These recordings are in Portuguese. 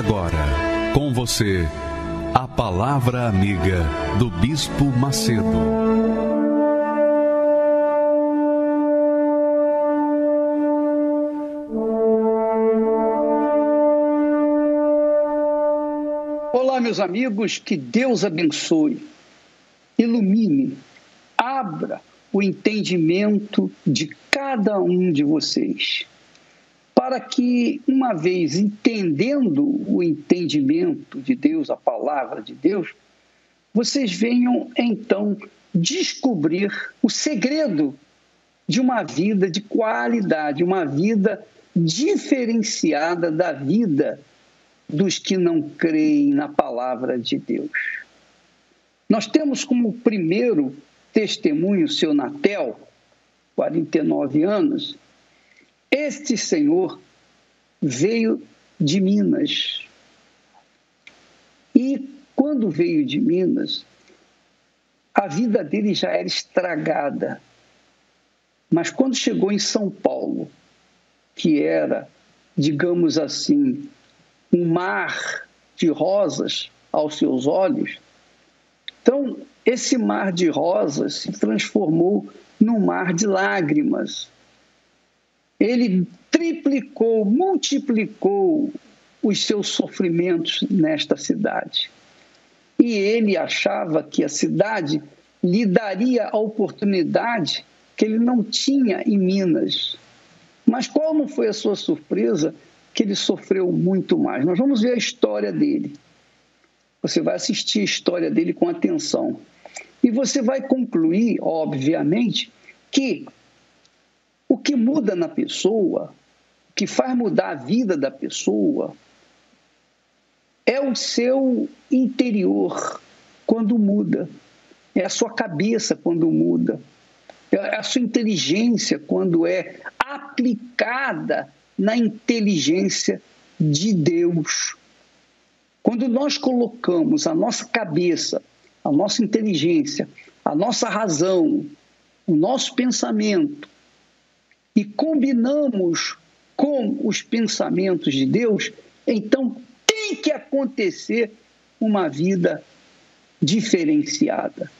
Agora, com você, a Palavra Amiga do Bispo Macedo. Olá, meus amigos, que Deus abençoe, ilumine, abra o entendimento de cada um de vocês para que, uma vez entendendo o entendimento de Deus, a palavra de Deus, vocês venham então descobrir o segredo de uma vida de qualidade, uma vida diferenciada da vida dos que não creem na palavra de Deus. Nós temos como primeiro testemunho seu Natel, 49 anos, este senhor veio de Minas. E quando veio de Minas, a vida dele já era estragada. Mas quando chegou em São Paulo, que era, digamos assim, um mar de rosas aos seus olhos, então esse mar de rosas se transformou num mar de lágrimas ele triplicou, multiplicou os seus sofrimentos nesta cidade. E ele achava que a cidade lhe daria a oportunidade que ele não tinha em Minas. Mas qual não foi a sua surpresa? Que ele sofreu muito mais. Nós vamos ver a história dele. Você vai assistir a história dele com atenção. E você vai concluir, obviamente, que o que muda na pessoa, o que faz mudar a vida da pessoa, é o seu interior quando muda, é a sua cabeça quando muda, é a sua inteligência quando é aplicada na inteligência de Deus. Quando nós colocamos a nossa cabeça, a nossa inteligência, a nossa razão, o nosso pensamento e combinamos com os pensamentos de Deus, então tem que acontecer uma vida diferenciada.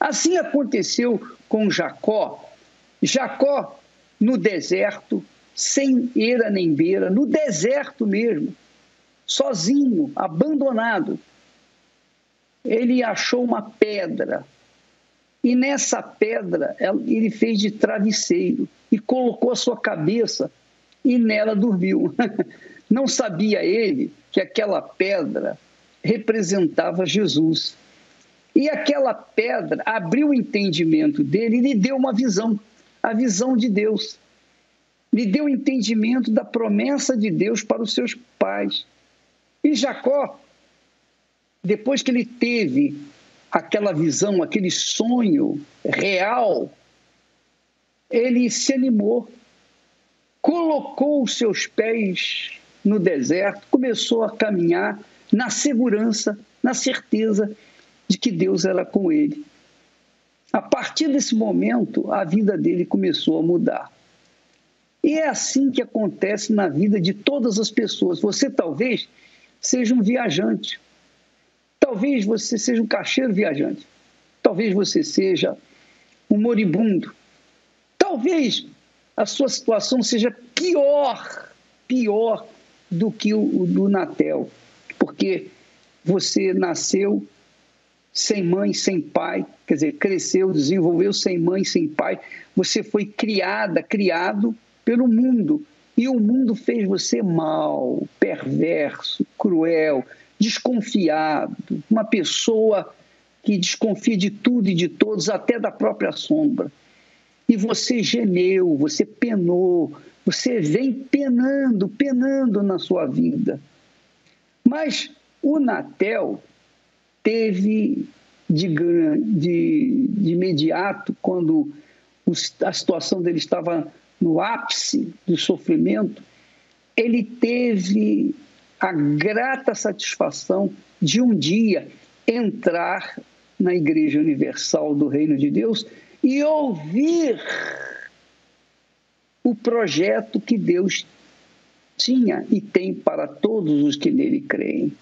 Assim aconteceu com Jacó. Jacó, no deserto, sem eira nem beira, no deserto mesmo, sozinho, abandonado, ele achou uma pedra e nessa pedra ele fez de travesseiro e colocou a sua cabeça e nela dormiu. Não sabia ele que aquela pedra representava Jesus. E aquela pedra abriu o entendimento dele e lhe deu uma visão, a visão de Deus. Lhe deu o entendimento da promessa de Deus para os seus pais. E Jacó, depois que ele teve aquela visão, aquele sonho real, ele se animou, colocou os seus pés no deserto, começou a caminhar na segurança, na certeza de que Deus era com ele. A partir desse momento, a vida dele começou a mudar. E é assim que acontece na vida de todas as pessoas. Você talvez seja um viajante, Talvez você seja um caixeiro viajante. Talvez você seja um moribundo. Talvez a sua situação seja pior, pior do que o, do Natel, porque você nasceu sem mãe, sem pai, quer dizer, cresceu, desenvolveu sem mãe, sem pai. Você foi criada, criado pelo mundo. E o mundo fez você mal, perverso, cruel, desconfiado, uma pessoa que desconfia de tudo e de todos, até da própria sombra. E você gemeu, você penou, você vem penando, penando na sua vida. Mas o Natel teve de, de, de imediato, quando a situação dele estava no ápice do sofrimento, ele teve a grata satisfação de um dia entrar na Igreja Universal do Reino de Deus e ouvir o projeto que Deus tinha e tem para todos os que nele creem.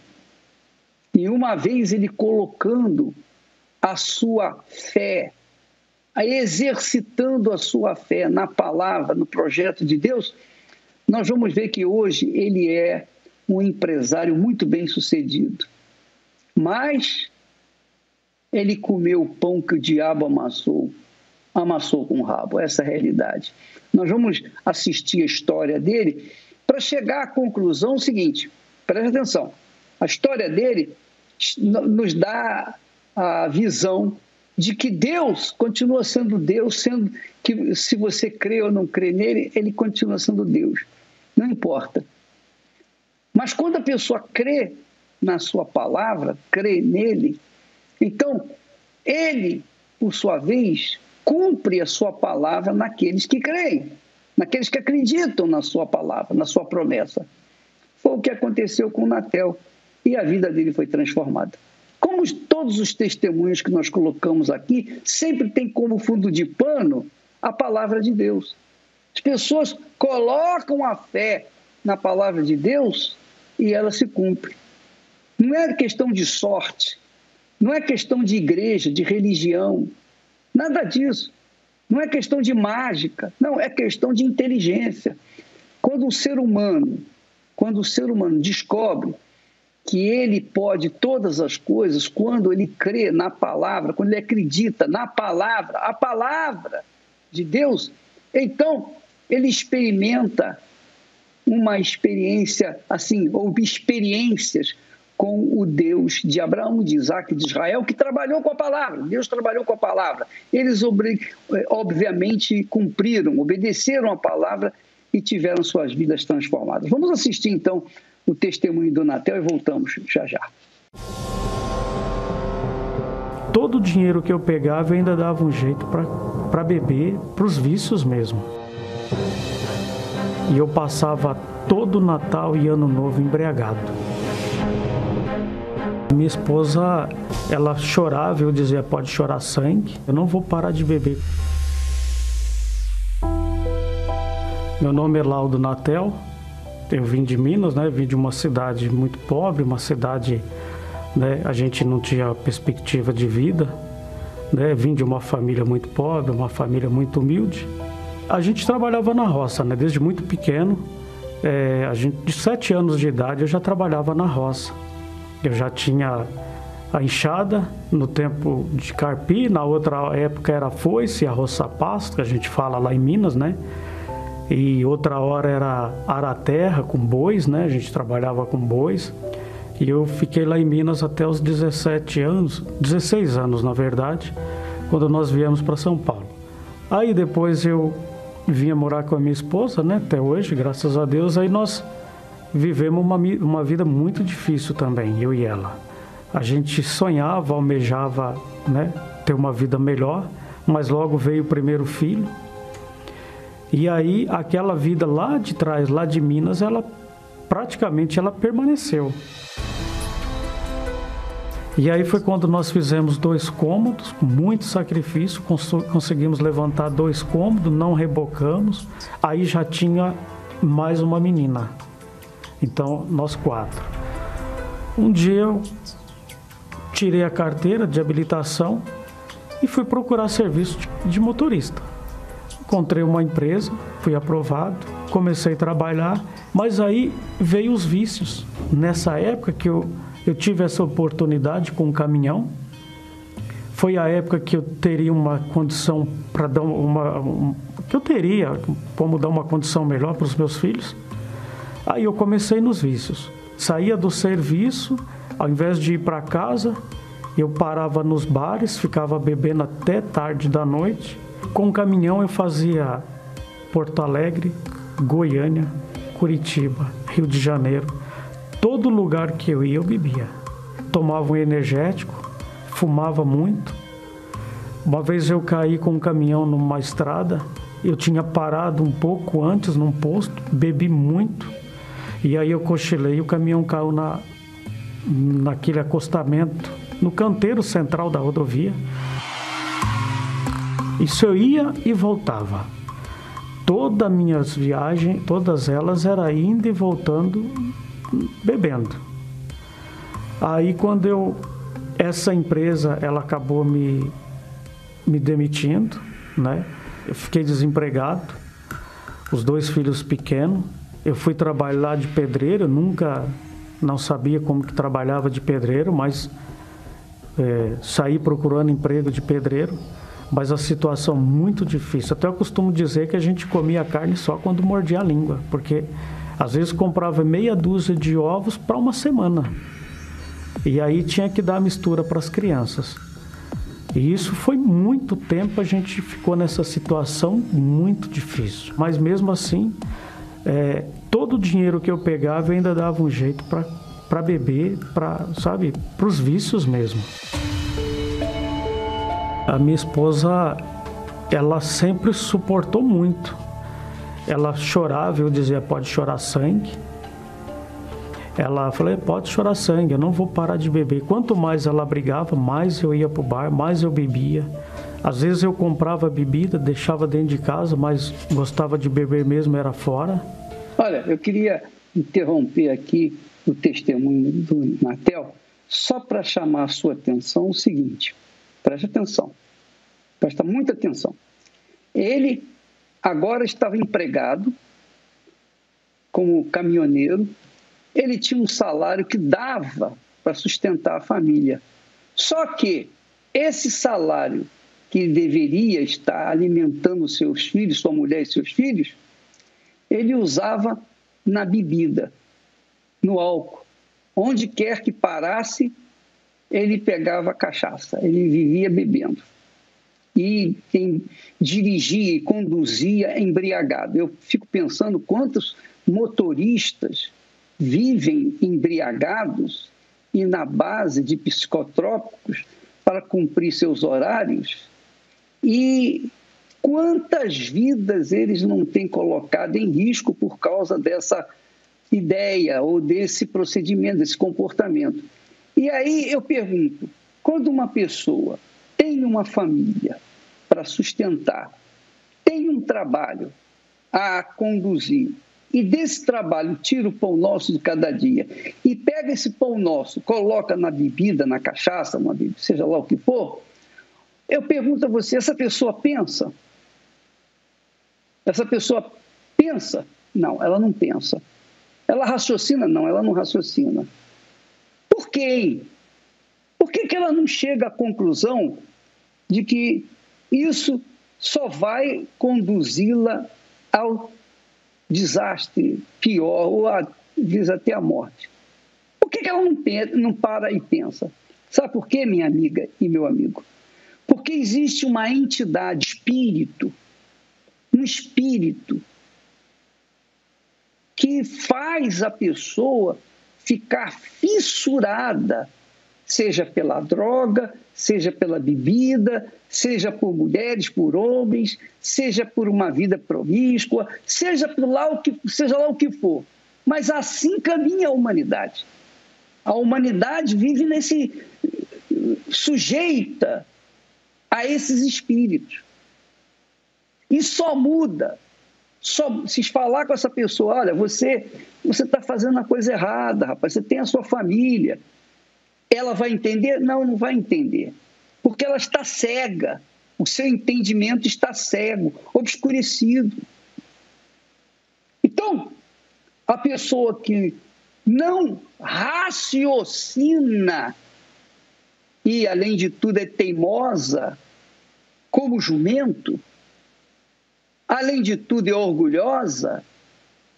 E uma vez ele colocando a sua fé, exercitando a sua fé na palavra, no projeto de Deus, nós vamos ver que hoje ele é um empresário muito bem sucedido. Mas ele comeu o pão que o diabo amassou, amassou com o rabo, essa é a realidade. Nós vamos assistir a história dele para chegar à conclusão seguinte: preste atenção, a história dele nos dá a visão de que Deus continua sendo Deus, sendo que se você crê ou não crê nele, ele continua sendo Deus. Não importa. Mas quando a pessoa crê na sua palavra, crê nele, então ele, por sua vez, cumpre a sua palavra naqueles que creem, naqueles que acreditam na sua palavra, na sua promessa. Foi o que aconteceu com Natel e a vida dele foi transformada. Como todos os testemunhos que nós colocamos aqui, sempre tem como fundo de pano a palavra de Deus. As pessoas colocam a fé na palavra de Deus e ela se cumpre. Não é questão de sorte, não é questão de igreja, de religião, nada disso. Não é questão de mágica, não, é questão de inteligência. Quando o ser humano, quando o ser humano descobre que ele pode todas as coisas, quando ele crê na palavra, quando ele acredita na palavra, a palavra de Deus, então ele experimenta uma experiência assim, ou experiências com o Deus de Abraão, de Isaac, de Israel, que trabalhou com a palavra. Deus trabalhou com a palavra. Eles, eh, obviamente, cumpriram, obedeceram a palavra e tiveram suas vidas transformadas. Vamos assistir, então, o testemunho do Natel e voltamos já já. Todo o dinheiro que eu pegava eu ainda dava um jeito para beber, para os vícios mesmo. E eu passava todo Natal e Ano Novo embriagado. Minha esposa, ela chorava, eu dizia, pode chorar sangue, eu não vou parar de beber. Meu nome é Laudo Natel, eu vim de Minas, né? Vim de uma cidade muito pobre, uma cidade, né? A gente não tinha perspectiva de vida, né? Vim de uma família muito pobre, uma família muito humilde. A gente trabalhava na roça, né? Desde muito pequeno, é, a gente de sete anos de idade eu já trabalhava na roça. Eu já tinha a enxada no tempo de carpi, na outra época era a foice, a roça pasto, que a gente fala lá em Minas, né? E outra hora era araterra com bois, né? A gente trabalhava com bois. E eu fiquei lá em Minas até os 17 anos, 16 anos na verdade, quando nós viemos para São Paulo. Aí depois eu vinha morar com a minha esposa, né? Até hoje, graças a Deus. Aí nós vivemos uma, uma vida muito difícil também, eu e ela. A gente sonhava, almejava né, ter uma vida melhor, mas logo veio o primeiro filho. E aí aquela vida lá de trás, lá de Minas, ela praticamente ela permaneceu. E aí foi quando nós fizemos dois cômodos, com muito sacrifício, conseguimos levantar dois cômodos, não rebocamos. Aí já tinha mais uma menina. Então, nós quatro. Um dia eu tirei a carteira de habilitação e fui procurar serviço de motorista. Encontrei uma empresa, fui aprovado, comecei a trabalhar, mas aí veio os vícios. Nessa época que eu, eu tive essa oportunidade com um caminhão, foi a época que eu teria uma condição para dar uma, que eu teria como dar uma condição melhor para os meus filhos. Aí eu comecei nos vícios. Saía do serviço, ao invés de ir para casa, eu parava nos bares, ficava bebendo até tarde da noite. Com o caminhão eu fazia Porto Alegre, Goiânia, Curitiba, Rio de Janeiro, Todo lugar que eu ia, eu bebia. Tomava um energético, fumava muito. Uma vez eu caí com um caminhão numa estrada, eu tinha parado um pouco antes num posto, bebi muito. E aí eu cochilei e o caminhão caiu na, naquele acostamento, no canteiro central da rodovia. Isso eu ia e voltava. Todas minhas viagens, todas elas era indo e voltando bebendo. Aí quando eu essa empresa ela acabou me me demitindo, né? Eu fiquei desempregado, os dois filhos pequenos. Eu fui trabalhar de pedreiro, nunca não sabia como que trabalhava de pedreiro, mas é, saí procurando emprego de pedreiro. Mas a situação muito difícil. Até eu costumo dizer que a gente comia carne só quando mordia a língua, porque às vezes comprava meia dúzia de ovos para uma semana. E aí tinha que dar mistura para as crianças. E isso foi muito tempo, a gente ficou nessa situação muito difícil. Mas mesmo assim, é, todo o dinheiro que eu pegava eu ainda dava um jeito para beber, para, sabe, para os vícios mesmo. A minha esposa, ela sempre suportou muito. Ela chorava, eu dizia, pode chorar sangue. Ela falou, pode chorar sangue, eu não vou parar de beber. Quanto mais ela brigava, mais eu ia para o bar, mais eu bebia. Às vezes eu comprava bebida, deixava dentro de casa, mas gostava de beber mesmo, era fora. Olha, eu queria interromper aqui o testemunho do Natel, só para chamar a sua atenção o seguinte: preste atenção, presta muita atenção. Ele agora estava empregado como caminhoneiro, ele tinha um salário que dava para sustentar a família. Só que esse salário que deveria estar alimentando seus filhos, sua mulher e seus filhos, ele usava na bebida, no álcool. Onde quer que parasse, ele pegava cachaça, ele vivia bebendo. E quem dirigia e conduzia embriagado. Eu fico pensando quantos motoristas vivem embriagados e na base de psicotrópicos para cumprir seus horários e quantas vidas eles não têm colocado em risco por causa dessa ideia ou desse procedimento, desse comportamento. E aí eu pergunto: quando uma pessoa tem uma família para sustentar, tem um trabalho a conduzir, e desse trabalho tira o pão nosso de cada dia e pega esse pão nosso, coloca na bebida, na cachaça, na bebida, seja lá o que for, eu pergunto a você: essa pessoa pensa? Essa pessoa pensa? Não, ela não pensa. Ela raciocina? Não, ela não raciocina. Por quê? Por que, que ela não chega à conclusão de que isso só vai conduzi-la ao desastre pior ou a, diz até a morte? Por que, que ela não, pensa, não para e pensa? Sabe por quê, minha amiga e meu amigo? Porque existe uma entidade, espírito, um espírito que faz a pessoa ficar fissurada, seja pela droga, seja pela bebida, seja por mulheres, por homens, seja por uma vida promíscua, seja por lá o que, seja lá o que for. Mas assim caminha a humanidade. A humanidade vive nesse sujeita a esses espíritos. E só muda, só se falar com essa pessoa, olha, você você está fazendo a coisa errada, rapaz, você tem a sua família. Ela vai entender? Não, não vai entender. Porque ela está cega. O seu entendimento está cego, obscurecido. Então, a pessoa que não raciocina e, além de tudo, é teimosa, como jumento, além de tudo, é orgulhosa,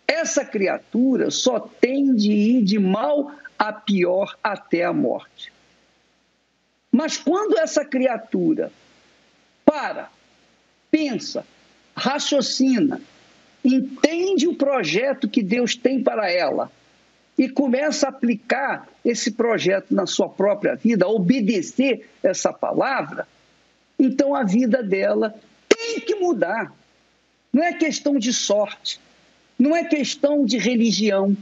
essa criatura só tem de ir de mal a pior até a morte. Mas quando essa criatura para, pensa, raciocina, entende o projeto que Deus tem para ela e começa a aplicar esse projeto na sua própria vida, obedecer essa palavra, então a vida dela tem que mudar. Não é questão de sorte, não é questão de religião,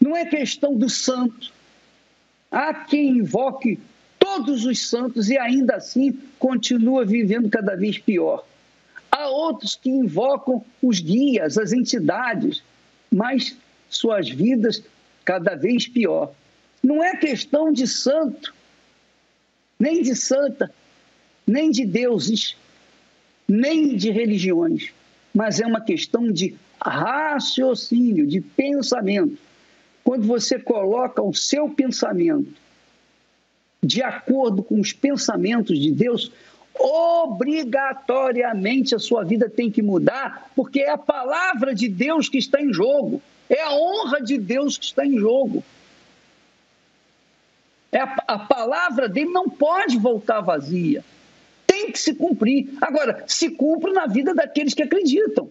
não é questão do santo. Há quem invoque todos os santos e ainda assim continua vivendo cada vez pior. Há outros que invocam os guias, as entidades, mas suas vidas cada vez pior. Não é questão de santo, nem de santa, nem de deuses, nem de religiões, mas é uma questão de raciocínio, de pensamento. Quando você coloca o seu pensamento de acordo com os pensamentos de Deus, obrigatoriamente a sua vida tem que mudar, porque é a palavra de Deus que está em jogo, é a honra de Deus que está em jogo. É a, a palavra dele não pode voltar vazia, tem que se cumprir. Agora, se cumpre na vida daqueles que acreditam.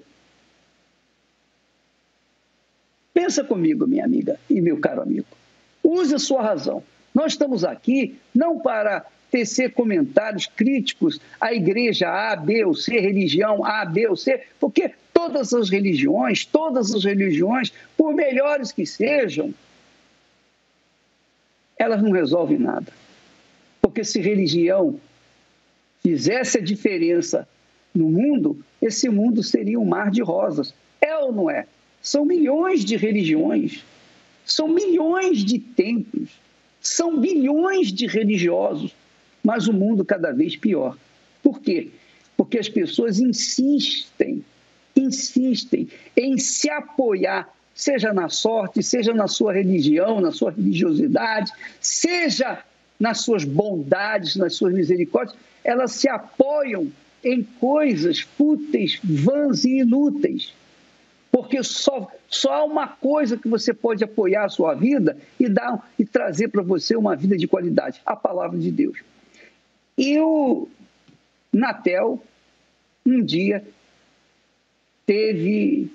Pensa comigo, minha amiga e meu caro amigo. Use a sua razão. Nós estamos aqui não para tecer comentários críticos à igreja A, B ou C, religião A, B ou C, porque todas as religiões, todas as religiões, por melhores que sejam, elas não resolvem nada. Porque se religião fizesse a diferença no mundo, esse mundo seria um mar de rosas. É ou não é? São milhões de religiões, são milhões de templos, são bilhões de religiosos, mas o mundo cada vez pior. Por quê? Porque as pessoas insistem, insistem em se apoiar, seja na sorte, seja na sua religião, na sua religiosidade, seja nas suas bondades, nas suas misericórdias, elas se apoiam em coisas fúteis, vãs e inúteis. Porque só, só há uma coisa que você pode apoiar a sua vida e, dar, e trazer para você uma vida de qualidade: a palavra de Deus. E o Natel, um dia, teve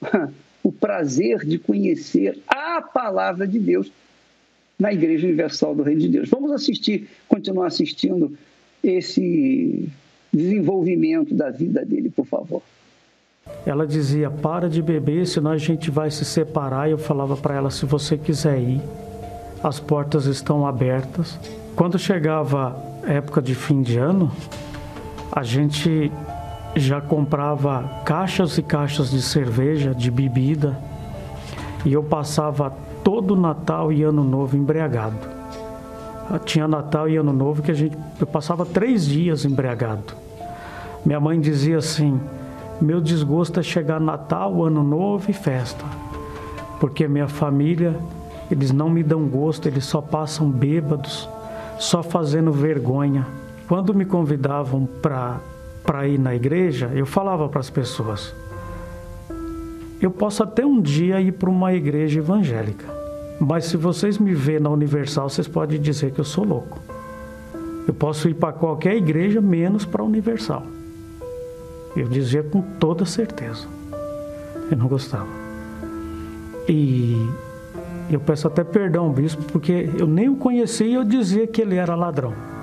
o prazer de conhecer a palavra de Deus na Igreja Universal do Reino de Deus. Vamos assistir, continuar assistindo esse desenvolvimento da vida dele, por favor. Ela dizia: Para de beber, senão a gente vai se separar. E eu falava para ela: Se você quiser ir, as portas estão abertas. Quando chegava época de fim de ano, a gente já comprava caixas e caixas de cerveja, de bebida, e eu passava todo Natal e Ano Novo embriagado. Tinha Natal e Ano Novo que a gente eu passava três dias embriagado. Minha mãe dizia assim: meu desgosto é chegar Natal, Ano Novo e festa, porque minha família eles não me dão gosto, eles só passam bêbados, só fazendo vergonha. Quando me convidavam para para ir na igreja, eu falava para as pessoas: eu posso até um dia ir para uma igreja evangélica, mas se vocês me verem na Universal, vocês podem dizer que eu sou louco. Eu posso ir para qualquer igreja, menos para a Universal. Eu dizia com toda certeza. Eu não gostava. E eu peço até perdão, bispo, porque eu nem o conhecia e eu dizia que ele era ladrão.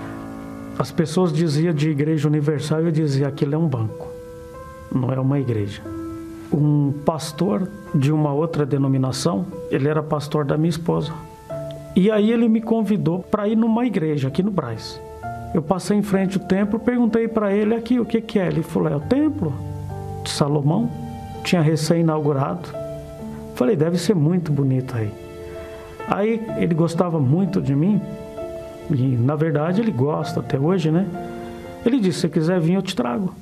As pessoas diziam de igreja universal eu dizia aquilo é um banco, não é uma igreja. Um pastor de uma outra denominação, ele era pastor da minha esposa. E aí ele me convidou para ir numa igreja aqui no Braz. Eu passei em frente ao templo, perguntei para ele aqui o que, que é. Ele falou: é o templo de Salomão, tinha recém-inaugurado. Falei: deve ser muito bonito aí. Aí ele gostava muito de mim, e na verdade ele gosta até hoje, né? Ele disse: se quiser vir, eu te trago.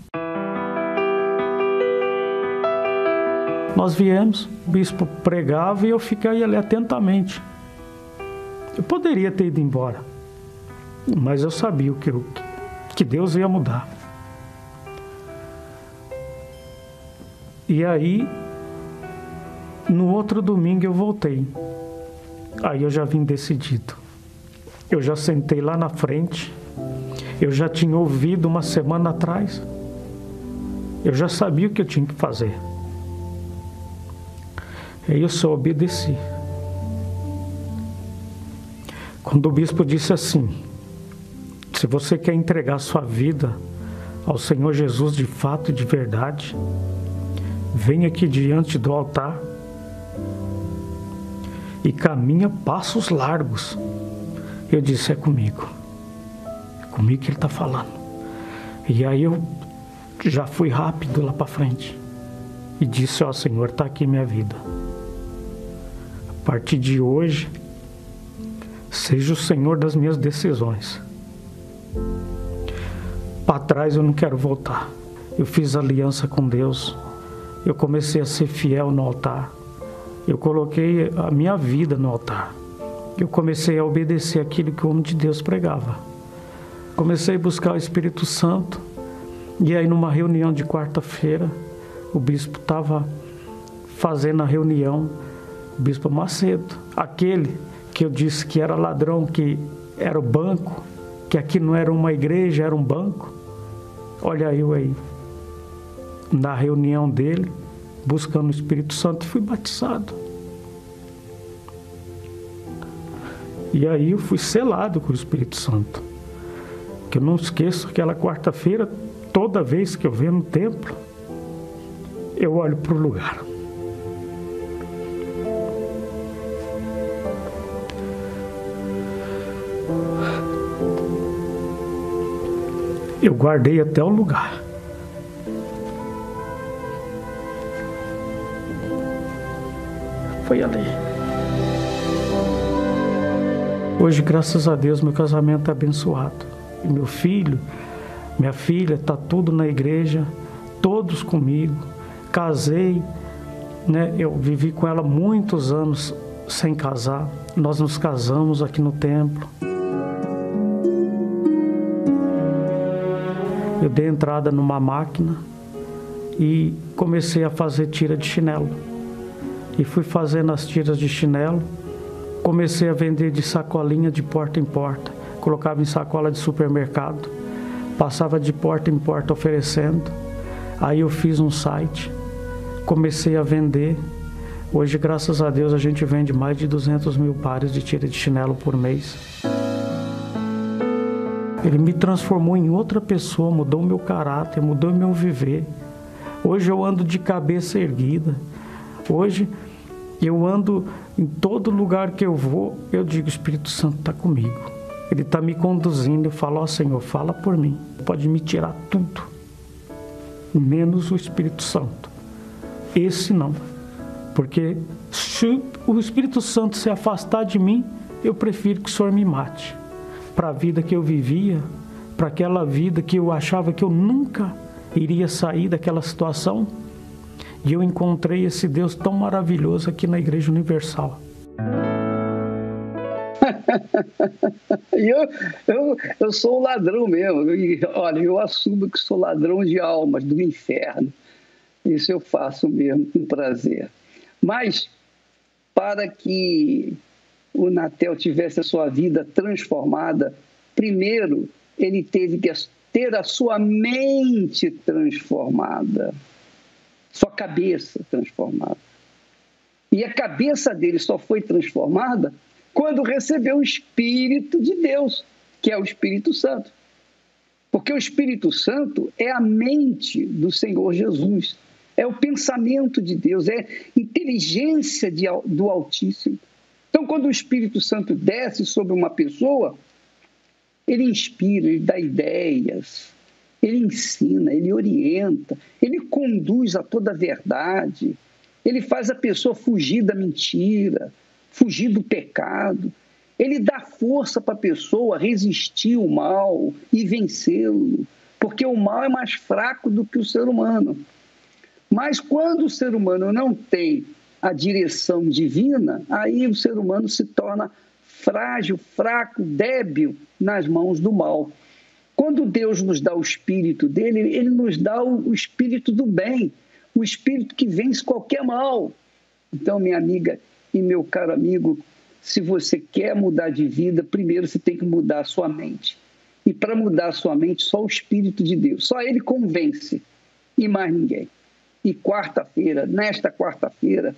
Nós viemos, o bispo pregava e eu fiquei ali atentamente. Eu poderia ter ido embora, mas eu sabia que, eu, que Deus ia mudar. E aí, no outro domingo eu voltei. Aí eu já vim decidido. Eu já sentei lá na frente. Eu já tinha ouvido uma semana atrás. Eu já sabia o que eu tinha que fazer. Aí eu só obedeci. quando o bispo disse assim: se você quer entregar sua vida ao Senhor Jesus de fato e de verdade, venha aqui diante do altar e caminha passos largos. Eu disse: é comigo. É comigo que ele está falando. E aí eu já fui rápido lá para frente e disse: Ó oh, Senhor, está aqui minha vida. A partir de hoje, seja o Senhor das minhas decisões. Para trás eu não quero voltar. Eu fiz aliança com Deus. Eu comecei a ser fiel no altar. Eu coloquei a minha vida no altar. Eu comecei a obedecer aquilo que o homem de Deus pregava. Comecei a buscar o Espírito Santo. E aí, numa reunião de quarta-feira, o bispo estava fazendo a reunião, o bispo Macedo, aquele que eu disse que era ladrão, que era o banco, que aqui não era uma igreja, era um banco. Olha eu aí, na reunião dele, buscando o Espírito Santo, fui batizado. E aí eu fui selado com o Espírito Santo. Que eu não esqueço aquela quarta-feira, toda vez que eu venho no templo, eu olho para o lugar. Eu guardei até o lugar. Foi ali. Hoje, graças a Deus, meu casamento é abençoado. Meu filho, minha filha, está tudo na igreja, todos comigo casei, né? Eu vivi com ela muitos anos sem casar. Nós nos casamos aqui no templo. Eu dei entrada numa máquina e comecei a fazer tira de chinelo. E fui fazendo as tiras de chinelo. Comecei a vender de sacolinha de porta em porta. Colocava em sacola de supermercado. Passava de porta em porta oferecendo. Aí eu fiz um site comecei a vender. Hoje, graças a Deus, a gente vende mais de 200 mil pares de tira de chinelo por mês. Ele me transformou em outra pessoa, mudou meu caráter, mudou meu viver. Hoje eu ando de cabeça erguida. Hoje eu ando em todo lugar que eu vou, eu digo: o Espírito Santo está comigo. Ele está me conduzindo. Eu falo: Ó oh, Senhor, fala por mim. Pode me tirar tudo, menos o Espírito Santo. Esse não. Porque se o Espírito Santo se afastar de mim, eu prefiro que o Senhor me mate. Para a vida que eu vivia, para aquela vida que eu achava que eu nunca iria sair daquela situação, e eu encontrei esse Deus tão maravilhoso aqui na Igreja Universal. eu, eu, eu sou um ladrão mesmo. E, olha, eu assumo que sou ladrão de almas do inferno. Isso eu faço mesmo com prazer. Mas, para que o Natel tivesse a sua vida transformada, primeiro ele teve que ter a sua mente transformada, sua cabeça transformada. E a cabeça dele só foi transformada quando recebeu o Espírito de Deus, que é o Espírito Santo. Porque o Espírito Santo é a mente do Senhor Jesus é o pensamento de Deus, é inteligência de, do Altíssimo. Então, quando o Espírito Santo desce sobre uma pessoa, ele inspira, ele dá ideias, ele ensina, ele orienta, ele conduz a toda a verdade, ele faz a pessoa fugir da mentira, fugir do pecado, ele dá força para a pessoa resistir o mal e vencê-lo, porque o mal é mais fraco do que o ser humano. Mas quando o ser humano não tem a direção divina, aí o ser humano se torna frágil, fraco, débil nas mãos do mal. Quando Deus nos dá o espírito dele, ele nos dá o espírito do bem, o espírito que vence qualquer mal. Então, minha amiga e meu caro amigo, se você quer mudar de vida, primeiro você tem que mudar a sua mente. E para mudar a sua mente, só o Espírito de Deus, só ele convence e mais ninguém. E quarta-feira, nesta quarta-feira,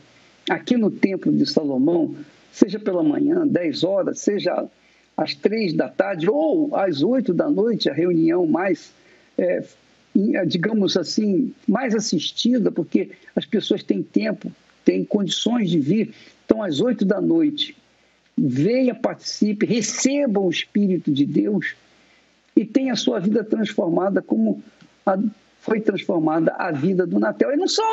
aqui no Templo de Salomão, seja pela manhã, 10 horas, seja às três da tarde ou às oito da noite, a reunião mais, é, digamos assim, mais assistida, porque as pessoas têm tempo, têm condições de vir. Então, às oito da noite, venha, participe, receba o Espírito de Deus e tenha a sua vida transformada como a, foi transformada a vida do Natel. E não, só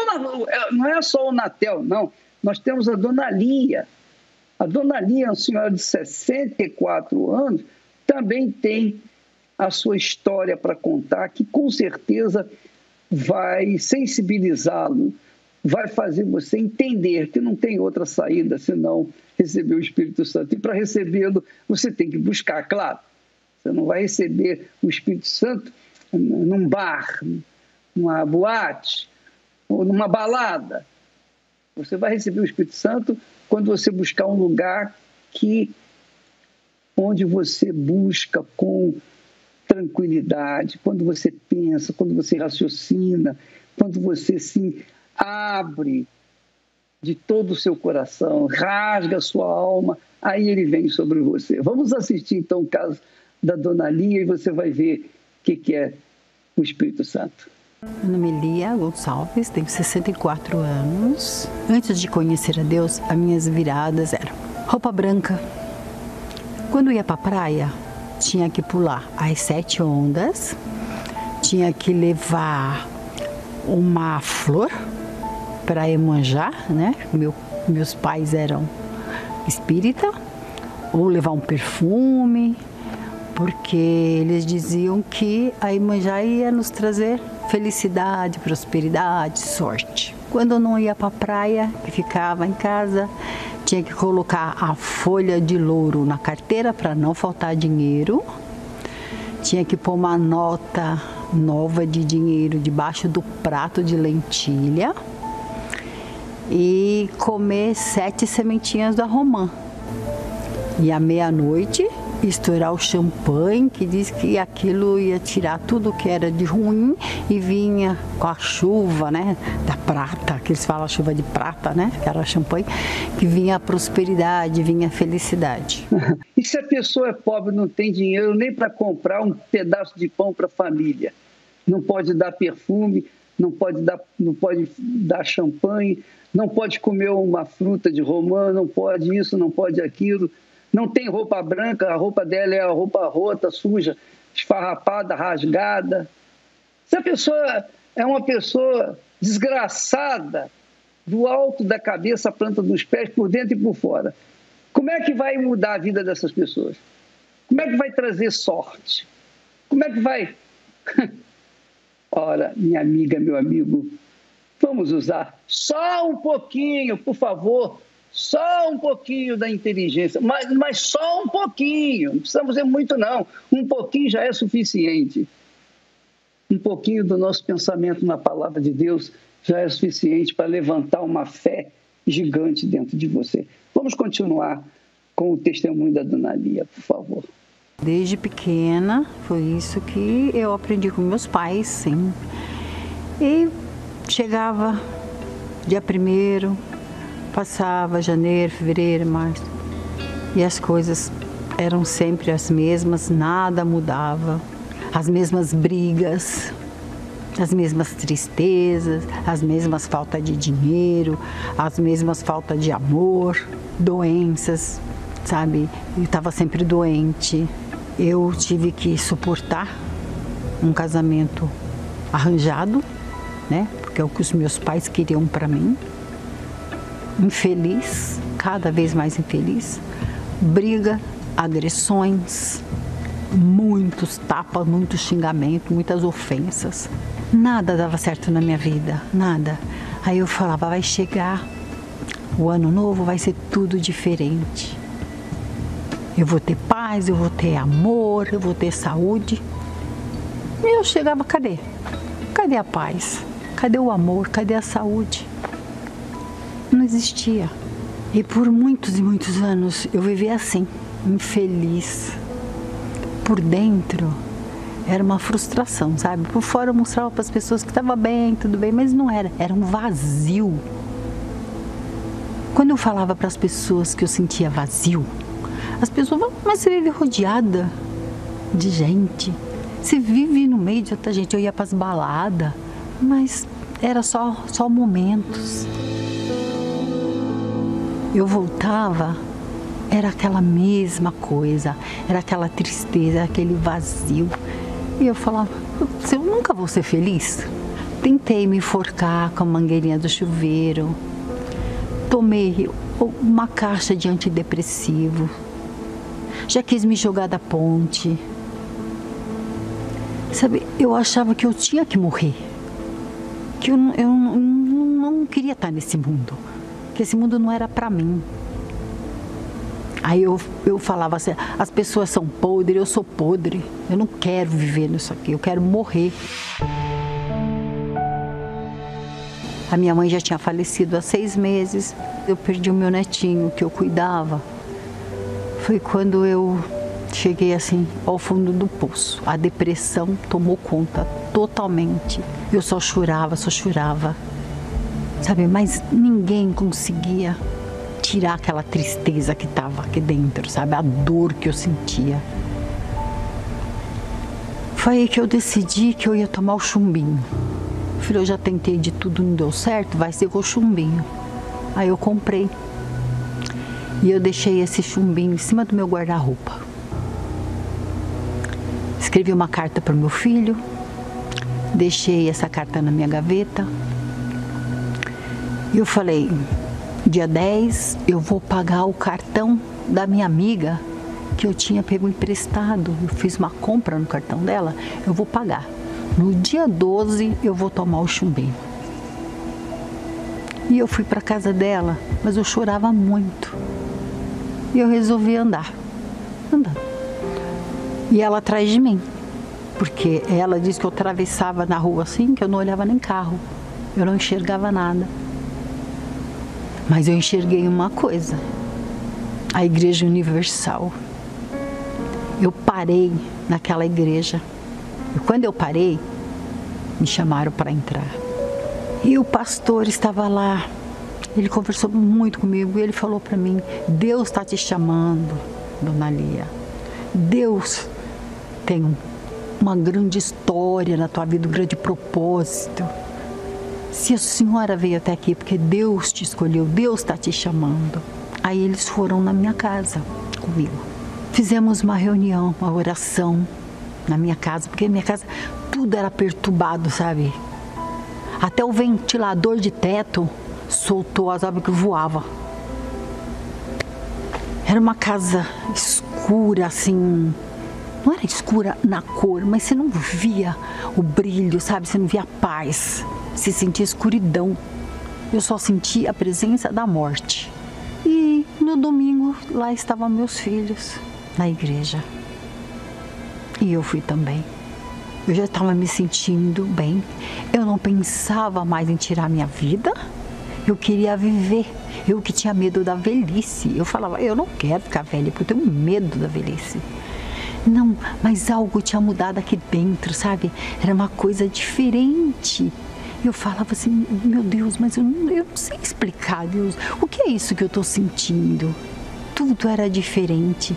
é, não é só o Natel, não. Nós temos a Dona Lia. A Dona Lia, uma senhora de 64 anos, também tem a sua história para contar, que com certeza vai sensibilizá-lo, vai fazer você entender que não tem outra saída senão receber o Espírito Santo. E para recebê-lo, você tem que buscar, claro. Você não vai receber o Espírito Santo num bar, numa boate ou numa balada. Você vai receber o Espírito Santo quando você buscar um lugar que onde você busca com tranquilidade, quando você pensa, quando você raciocina, quando você se abre de todo o seu coração, rasga a sua alma, aí ele vem sobre você. Vamos assistir então o caso da Dona Lia e você vai ver o que é o Espírito Santo. Meu nome é Lia Gonçalves, tenho 64 anos. Antes de conhecer a Deus, as minhas viradas eram roupa branca. Quando ia para a praia, tinha que pular as sete ondas, tinha que levar uma flor para Emanjá, né? Meu, meus pais eram espírita, ou levar um perfume, porque eles diziam que a Imanjá ia nos trazer felicidade, prosperidade, sorte. Quando eu não ia para a praia, que ficava em casa, tinha que colocar a folha de louro na carteira para não faltar dinheiro. Tinha que pôr uma nota nova de dinheiro debaixo do prato de lentilha e comer sete sementinhas da romã. E à meia-noite estourar o champanhe, que diz que aquilo ia tirar tudo que era de ruim e vinha com a chuva, né, da prata, que eles falam chuva de prata, né, que era champanhe, que vinha a prosperidade, vinha a felicidade. e se a pessoa é pobre, não tem dinheiro nem para comprar um pedaço de pão para a família? Não pode dar perfume, não pode dar, não pode dar champanhe, não pode comer uma fruta de romã, não pode isso, não pode aquilo, não tem roupa branca, a roupa dela é a roupa rota, suja, esfarrapada, rasgada. Se a pessoa é uma pessoa desgraçada, do alto da cabeça à planta dos pés, por dentro e por fora, como é que vai mudar a vida dessas pessoas? Como é que vai trazer sorte? Como é que vai. Ora, minha amiga, meu amigo, Vamos usar só um pouquinho, por favor, só um pouquinho da inteligência, mas, mas só um pouquinho, não precisamos dizer muito, não. Um pouquinho já é suficiente. Um pouquinho do nosso pensamento na palavra de Deus já é suficiente para levantar uma fé gigante dentro de você. Vamos continuar com o testemunho da Dona Lia, por favor. Desde pequena, foi isso que eu aprendi com meus pais, sim. E Chegava dia primeiro, passava janeiro, fevereiro, março, e as coisas eram sempre as mesmas, nada mudava, as mesmas brigas, as mesmas tristezas, as mesmas falta de dinheiro, as mesmas falta de amor, doenças, sabe? Eu estava sempre doente. Eu tive que suportar um casamento arranjado, né? que é o que os meus pais queriam para mim. Infeliz, cada vez mais infeliz. Briga, agressões, muitos tapas, muitos xingamentos, muitas ofensas. Nada dava certo na minha vida, nada. Aí eu falava, vai chegar o ano novo, vai ser tudo diferente. Eu vou ter paz, eu vou ter amor, eu vou ter saúde. E eu chegava, cadê? Cadê a paz? Cadê o amor? Cadê a saúde? Não existia. E por muitos e muitos anos eu vivi assim, infeliz. Por dentro era uma frustração, sabe? Por fora eu mostrava para as pessoas que estava bem, tudo bem, mas não era. Era um vazio. Quando eu falava para as pessoas que eu sentia vazio, As pessoas mas você vive rodeada de gente. Você vive no meio de outra gente. Eu ia para as baladas, mas era só, só momentos. Eu voltava, era aquela mesma coisa, era aquela tristeza, aquele vazio. E eu falava, eu nunca vou ser feliz. Tentei me enforcar com a mangueirinha do chuveiro. Tomei uma caixa de antidepressivo. Já quis me jogar da ponte. Sabe, eu achava que eu tinha que morrer. Que eu, eu não, não queria estar nesse mundo. Que esse mundo não era para mim. Aí eu, eu falava assim, as pessoas são podres, eu sou podre. Eu não quero viver nisso aqui, eu quero morrer. A minha mãe já tinha falecido há seis meses. Eu perdi o meu netinho que eu cuidava. Foi quando eu cheguei assim ao fundo do poço. A depressão tomou conta totalmente. Eu só chorava, só chorava. Sabe, mas ninguém conseguia tirar aquela tristeza que estava aqui dentro, sabe? A dor que eu sentia. Foi aí que eu decidi que eu ia tomar o chumbinho. Filho, eu já tentei de tudo, não deu certo, vai ser com o chumbinho. Aí eu comprei. E eu deixei esse chumbinho em cima do meu guarda-roupa. Escrevi uma carta para o meu filho, deixei essa carta na minha gaveta. E eu falei: dia 10 eu vou pagar o cartão da minha amiga que eu tinha pego emprestado. Eu fiz uma compra no cartão dela, eu vou pagar. No dia 12 eu vou tomar o chumbinho. E eu fui para casa dela, mas eu chorava muito. E eu resolvi andar. Andando. E ela atrás de mim. Porque ela disse que eu atravessava na rua assim, que eu não olhava nem carro. Eu não enxergava nada. Mas eu enxerguei uma coisa: a Igreja Universal. Eu parei naquela igreja. E quando eu parei, me chamaram para entrar. E o pastor estava lá. Ele conversou muito comigo e ele falou para mim: Deus está te chamando, dona Lia. Deus tem uma grande história na tua vida, um grande propósito. Se a senhora veio até aqui porque Deus te escolheu, Deus está te chamando. Aí eles foram na minha casa comigo. Fizemos uma reunião, uma oração na minha casa, porque minha casa tudo era perturbado, sabe? Até o ventilador de teto soltou as obras que voava. Era uma casa escura, assim. Não era escura na cor, mas você não via o brilho, sabe? Você não via a paz se sentia escuridão. Eu só sentia a presença da morte. E no domingo lá estavam meus filhos na igreja. E eu fui também. Eu já estava me sentindo bem. Eu não pensava mais em tirar minha vida. Eu queria viver. Eu que tinha medo da velhice. Eu falava, eu não quero ficar velha, porque eu tenho medo da velhice. Não, mas algo tinha mudado aqui dentro, sabe? Era uma coisa diferente. Eu falava assim, meu Deus, mas eu não, eu não sei explicar, Deus, o que é isso que eu estou sentindo? Tudo era diferente.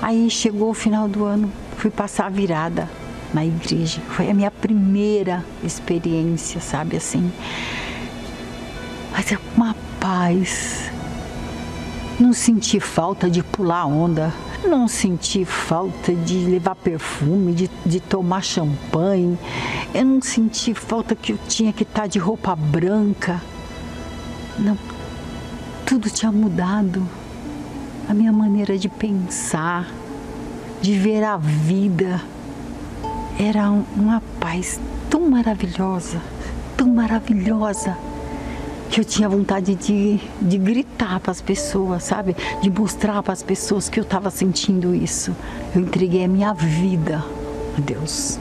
Aí chegou o final do ano, fui passar a virada na igreja. Foi a minha primeira experiência, sabe assim. Mas é uma paz. Não senti falta de pular onda não senti falta de levar perfume, de, de tomar champanhe. Eu não senti falta que eu tinha que estar de roupa branca. Não, tudo tinha mudado. A minha maneira de pensar, de ver a vida, era uma paz tão maravilhosa, tão maravilhosa que eu tinha vontade de, de gritar para as pessoas, sabe? De mostrar para as pessoas que eu estava sentindo isso. Eu entreguei a minha vida a Deus.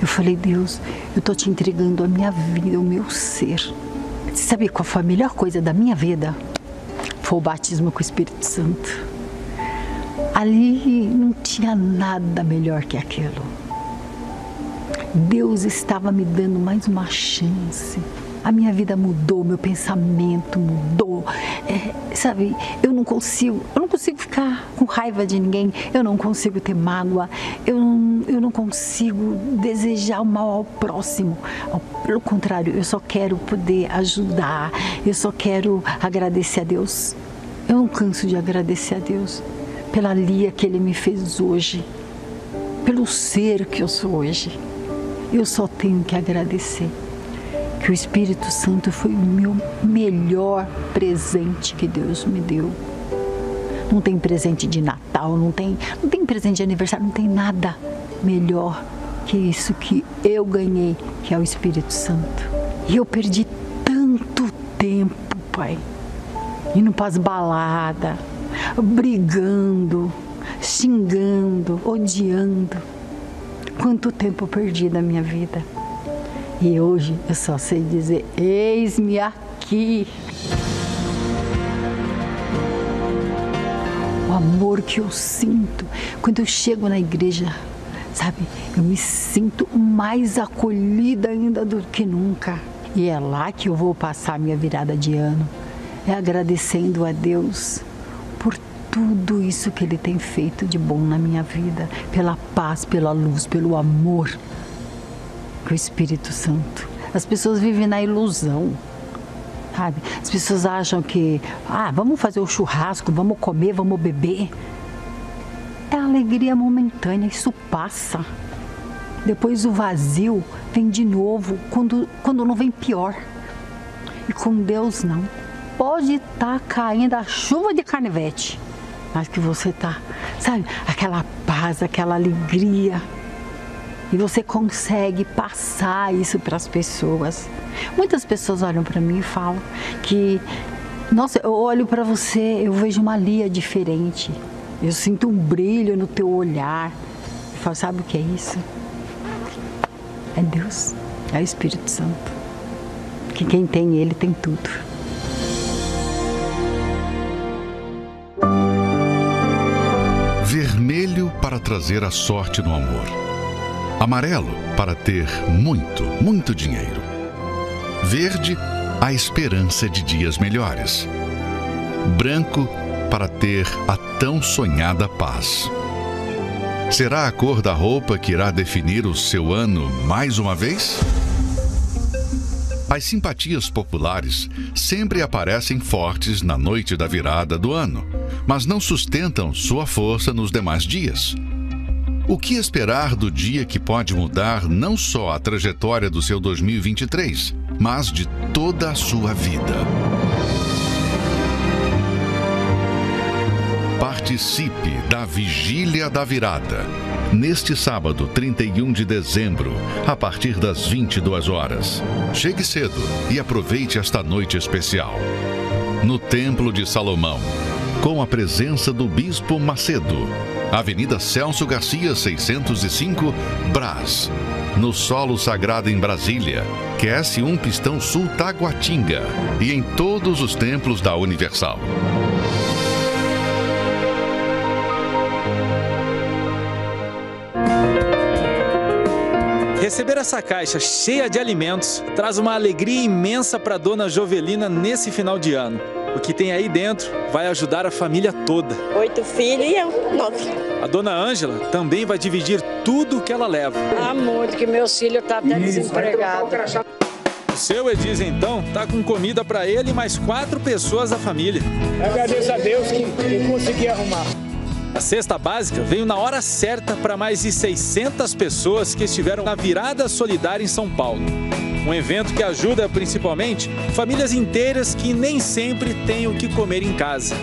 Eu falei, Deus, eu estou te entregando a minha vida, o meu ser. Você sabe qual foi a melhor coisa da minha vida? Foi o batismo com o Espírito Santo. Ali não tinha nada melhor que aquilo. Deus estava me dando mais uma chance a minha vida mudou, meu pensamento mudou. É, sabe, eu não consigo, eu não consigo ficar com raiva de ninguém, eu não consigo ter mágoa, eu não, eu não consigo desejar o mal ao próximo. Pelo contrário, eu só quero poder ajudar, eu só quero agradecer a Deus. Eu não canso de agradecer a Deus pela lia que Ele me fez hoje, pelo ser que eu sou hoje. Eu só tenho que agradecer que o Espírito Santo foi o meu melhor presente que Deus me deu. Não tem presente de Natal, não tem, não tem presente de aniversário, não tem nada melhor que isso que eu ganhei, que é o Espírito Santo. E eu perdi tanto tempo, Pai, indo para as baladas, brigando, xingando, odiando. Quanto tempo eu perdi da minha vida. E hoje eu só sei dizer: eis-me aqui. O amor que eu sinto quando eu chego na igreja, sabe? Eu me sinto mais acolhida ainda do que nunca. E é lá que eu vou passar minha virada de ano. É agradecendo a Deus por tudo isso que Ele tem feito de bom na minha vida, pela paz, pela luz, pelo amor o Espírito Santo. As pessoas vivem na ilusão, sabe? As pessoas acham que, ah, vamos fazer o churrasco, vamos comer, vamos beber. É alegria momentânea, isso passa. Depois o vazio vem de novo, quando, quando não vem pior. E com Deus não. Pode estar tá caindo a chuva de carnevete, mas que você tá, sabe, aquela paz, aquela alegria e você consegue passar isso para as pessoas. Muitas pessoas olham para mim e falam que, nossa, eu olho para você, eu vejo uma Lia diferente. Eu sinto um brilho no teu olhar. Eu falo, sabe o que é isso? É Deus, é o Espírito Santo. Que quem tem Ele tem tudo. Vermelho para trazer a sorte no amor Amarelo, para ter muito, muito dinheiro. Verde, a esperança de dias melhores. Branco, para ter a tão sonhada paz. Será a cor da roupa que irá definir o seu ano mais uma vez? As simpatias populares sempre aparecem fortes na noite da virada do ano, mas não sustentam sua força nos demais dias. O que esperar do dia que pode mudar não só a trajetória do seu 2023, mas de toda a sua vida? Participe da Vigília da Virada. Neste sábado, 31 de dezembro, a partir das 22 horas. Chegue cedo e aproveite esta noite especial. No Templo de Salomão, com a presença do Bispo Macedo Avenida Celso Garcia, 605, Brás. No Solo Sagrado em Brasília, QS1 Pistão Sul Taguatinga e em todos os templos da Universal. Receber essa caixa cheia de alimentos traz uma alegria imensa para dona Jovelina nesse final de ano. O que tem aí dentro vai ajudar a família toda. Oito filhos e eu, nove. A dona Ângela também vai dividir tudo o que ela leva. Ah, muito, que meus filhos estão até desempregados. O seu Ediz, então, tá com comida para ele e mais quatro pessoas da família. agradeço a Deus que, que consegui arrumar. A cesta básica veio na hora certa para mais de 600 pessoas que estiveram na virada solidária em São Paulo. Um evento que ajuda principalmente famílias inteiras que nem sempre têm o que comer em casa.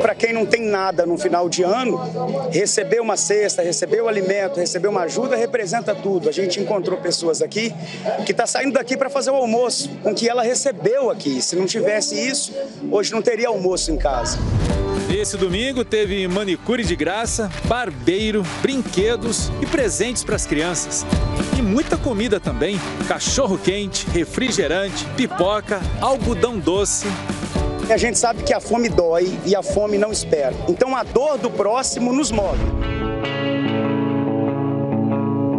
Para quem não tem nada no final de ano, receber uma cesta, receber o alimento, receber uma ajuda representa tudo. A gente encontrou pessoas aqui que está saindo daqui para fazer o almoço com o que ela recebeu aqui. Se não tivesse isso, hoje não teria almoço em casa. Esse domingo teve manicure de graça, barbeiro, brinquedos e presentes para as crianças. E muita comida também: cachorro quente, refrigerante, pipoca, algodão doce. A gente sabe que a fome dói e a fome não espera. Então a dor do próximo nos move.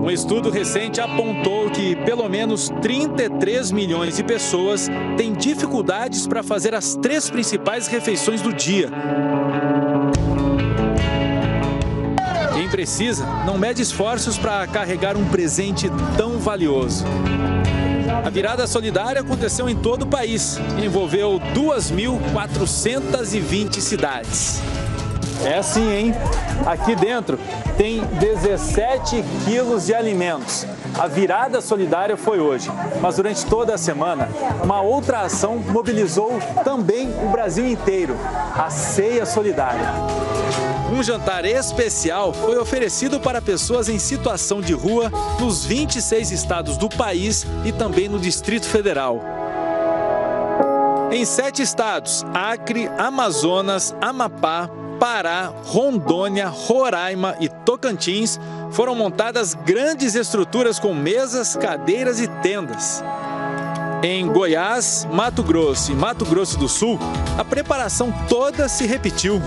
Um estudo recente apontou que pelo menos 33 milhões de pessoas têm dificuldades para fazer as três principais refeições do dia. Quem precisa não mede esforços para carregar um presente tão valioso. A virada solidária aconteceu em todo o país e envolveu 2.420 cidades. É assim, hein? Aqui dentro tem 17 quilos de alimentos. A virada solidária foi hoje, mas durante toda a semana, uma outra ação mobilizou também o Brasil inteiro a Ceia Solidária. Um jantar especial foi oferecido para pessoas em situação de rua nos 26 estados do país e também no Distrito Federal. Em sete estados Acre, Amazonas, Amapá, Pará, Rondônia, Roraima e Tocantins foram montadas grandes estruturas com mesas, cadeiras e tendas. Em Goiás, Mato Grosso e Mato Grosso do Sul, a preparação toda se repetiu.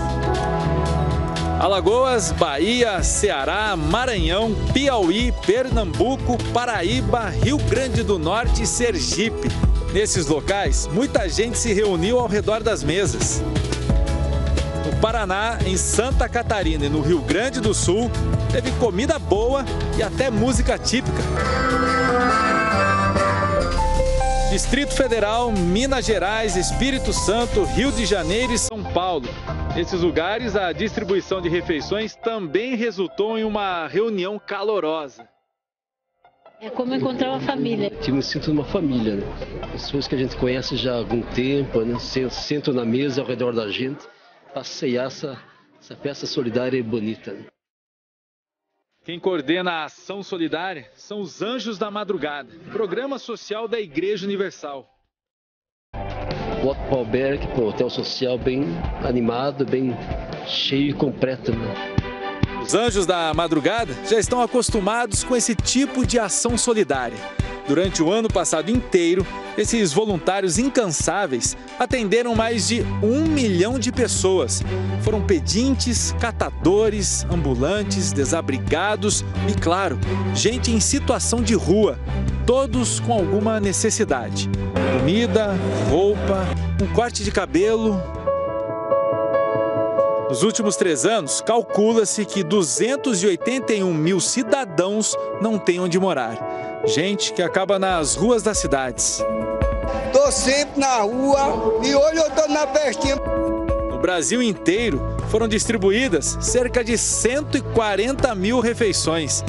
Alagoas, Bahia, Ceará, Maranhão, Piauí, Pernambuco, Paraíba, Rio Grande do Norte e Sergipe. Nesses locais, muita gente se reuniu ao redor das mesas. No Paraná, em Santa Catarina e no Rio Grande do Sul, teve comida boa e até música típica. Distrito Federal, Minas Gerais, Espírito Santo, Rio de Janeiro e São Paulo. Nesses lugares, a distribuição de refeições também resultou em uma reunião calorosa. É como encontrar uma família. Eu me sinto numa família, né? Pessoas que a gente conhece já há algum tempo, né? sentam na mesa ao redor da gente para ceiar essa, essa festa solidária e bonita. Quem coordena a ação solidária são os Anjos da Madrugada, programa social da Igreja Universal. O hotel social bem animado, bem cheio e completo. Né? Os Anjos da Madrugada já estão acostumados com esse tipo de ação solidária. Durante o ano passado inteiro, esses voluntários incansáveis atenderam mais de um milhão de pessoas. Foram pedintes, catadores, ambulantes, desabrigados e, claro, gente em situação de rua, todos com alguma necessidade: comida, roupa, um corte de cabelo, nos últimos três anos, calcula-se que 281 mil cidadãos não têm onde morar. Gente que acaba nas ruas das cidades. Tô sempre na rua e hoje eu tô na festinha. No Brasil inteiro, foram distribuídas cerca de 140 mil refeições.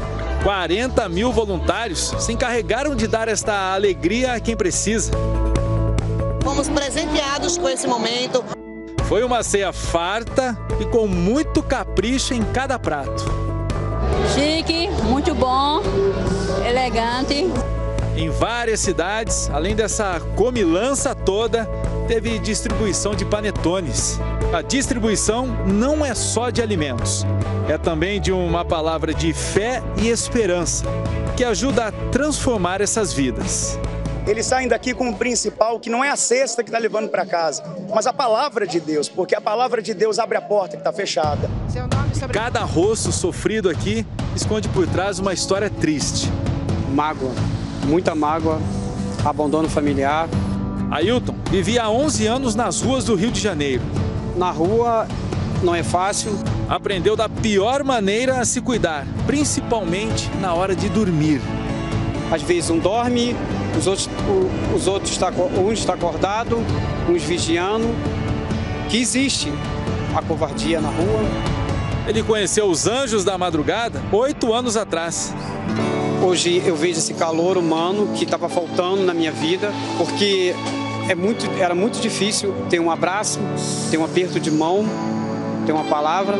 40 mil voluntários se encarregaram de dar esta alegria a quem precisa. Fomos presenteados com esse momento. Foi uma ceia farta e com muito capricho em cada prato. Chique, muito bom, elegante. Em várias cidades, além dessa comilança toda, teve distribuição de panetones. A distribuição não é só de alimentos, é também de uma palavra de fé e esperança, que ajuda a transformar essas vidas eles saem daqui com o principal, que não é a cesta que está levando para casa, mas a palavra de Deus, porque a palavra de Deus abre a porta que está fechada. Cada rosto sofrido aqui esconde por trás uma história triste. Mágoa, muita mágoa, abandono familiar. Ailton vivia há 11 anos nas ruas do Rio de Janeiro. Na rua não é fácil. Aprendeu da pior maneira a se cuidar, principalmente na hora de dormir. Às vezes um dorme, os outros, os outros está, uns está acordado, uns vigiando, que existe a covardia na rua. Ele conheceu os anjos da madrugada oito anos atrás. Hoje eu vejo esse calor humano que estava faltando na minha vida, porque é muito, era muito difícil ter um abraço, ter um aperto de mão, ter uma palavra.